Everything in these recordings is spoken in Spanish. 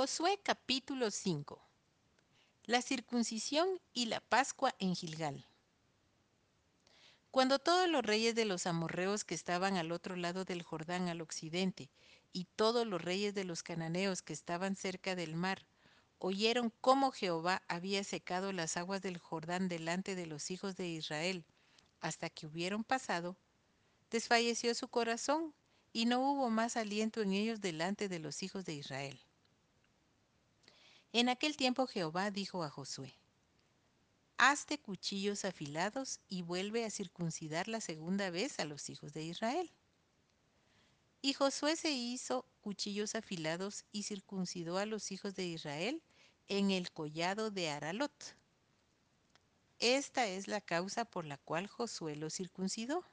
Josué capítulo 5 La circuncisión y la Pascua en Gilgal Cuando todos los reyes de los amorreos que estaban al otro lado del Jordán al occidente y todos los reyes de los cananeos que estaban cerca del mar oyeron cómo Jehová había secado las aguas del Jordán delante de los hijos de Israel hasta que hubieron pasado, desfalleció su corazón y no hubo más aliento en ellos delante de los hijos de Israel. En aquel tiempo Jehová dijo a Josué, Hazte cuchillos afilados y vuelve a circuncidar la segunda vez a los hijos de Israel. Y Josué se hizo cuchillos afilados y circuncidó a los hijos de Israel en el collado de Aralot. Esta es la causa por la cual Josué los circuncidó.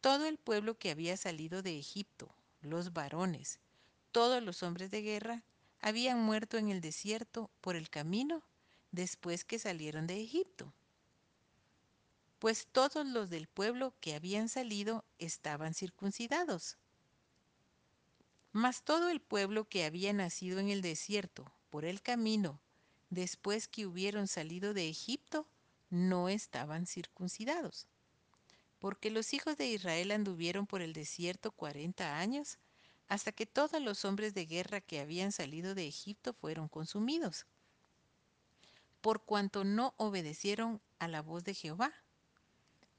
Todo el pueblo que había salido de Egipto, los varones, todos los hombres de guerra, habían muerto en el desierto por el camino después que salieron de Egipto. Pues todos los del pueblo que habían salido estaban circuncidados. Mas todo el pueblo que había nacido en el desierto por el camino después que hubieron salido de Egipto no estaban circuncidados. Porque los hijos de Israel anduvieron por el desierto cuarenta años hasta que todos los hombres de guerra que habían salido de Egipto fueron consumidos, por cuanto no obedecieron a la voz de Jehová.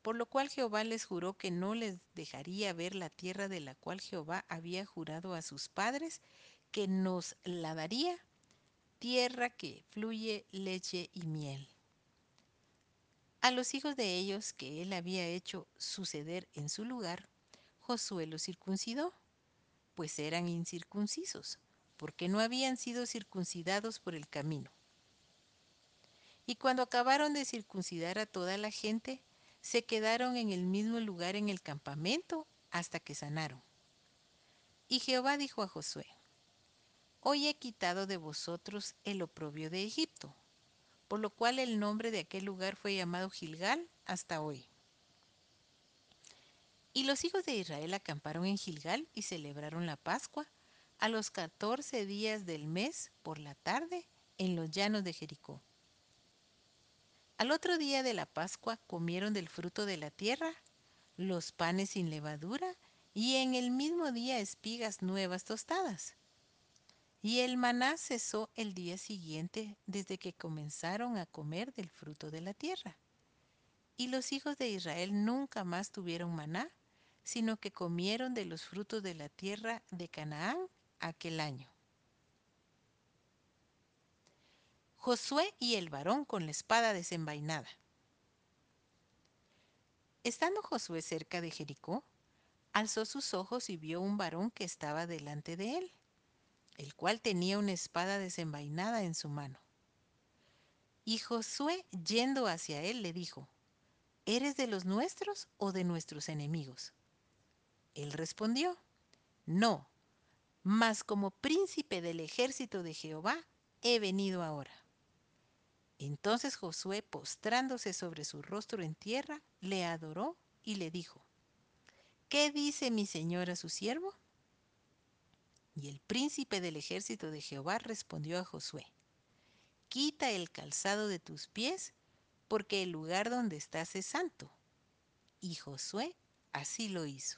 Por lo cual Jehová les juró que no les dejaría ver la tierra de la cual Jehová había jurado a sus padres que nos la daría, tierra que fluye leche y miel. A los hijos de ellos que él había hecho suceder en su lugar, Josué los circuncidó pues eran incircuncisos, porque no habían sido circuncidados por el camino. Y cuando acabaron de circuncidar a toda la gente, se quedaron en el mismo lugar en el campamento hasta que sanaron. Y Jehová dijo a Josué, Hoy he quitado de vosotros el oprobio de Egipto, por lo cual el nombre de aquel lugar fue llamado Gilgal hasta hoy. Y los hijos de Israel acamparon en Gilgal y celebraron la Pascua a los catorce días del mes por la tarde en los llanos de Jericó. Al otro día de la Pascua comieron del fruto de la tierra, los panes sin levadura y en el mismo día espigas nuevas tostadas. Y el maná cesó el día siguiente desde que comenzaron a comer del fruto de la tierra. Y los hijos de Israel nunca más tuvieron maná sino que comieron de los frutos de la tierra de Canaán aquel año. Josué y el varón con la espada desenvainada. Estando Josué cerca de Jericó, alzó sus ojos y vio un varón que estaba delante de él, el cual tenía una espada desenvainada en su mano. Y Josué, yendo hacia él, le dijo, ¿Eres de los nuestros o de nuestros enemigos? Él respondió, No, mas como príncipe del ejército de Jehová he venido ahora. Entonces Josué, postrándose sobre su rostro en tierra, le adoró y le dijo, ¿Qué dice mi señor a su siervo? Y el príncipe del ejército de Jehová respondió a Josué, Quita el calzado de tus pies, porque el lugar donde estás es santo. Y Josué así lo hizo.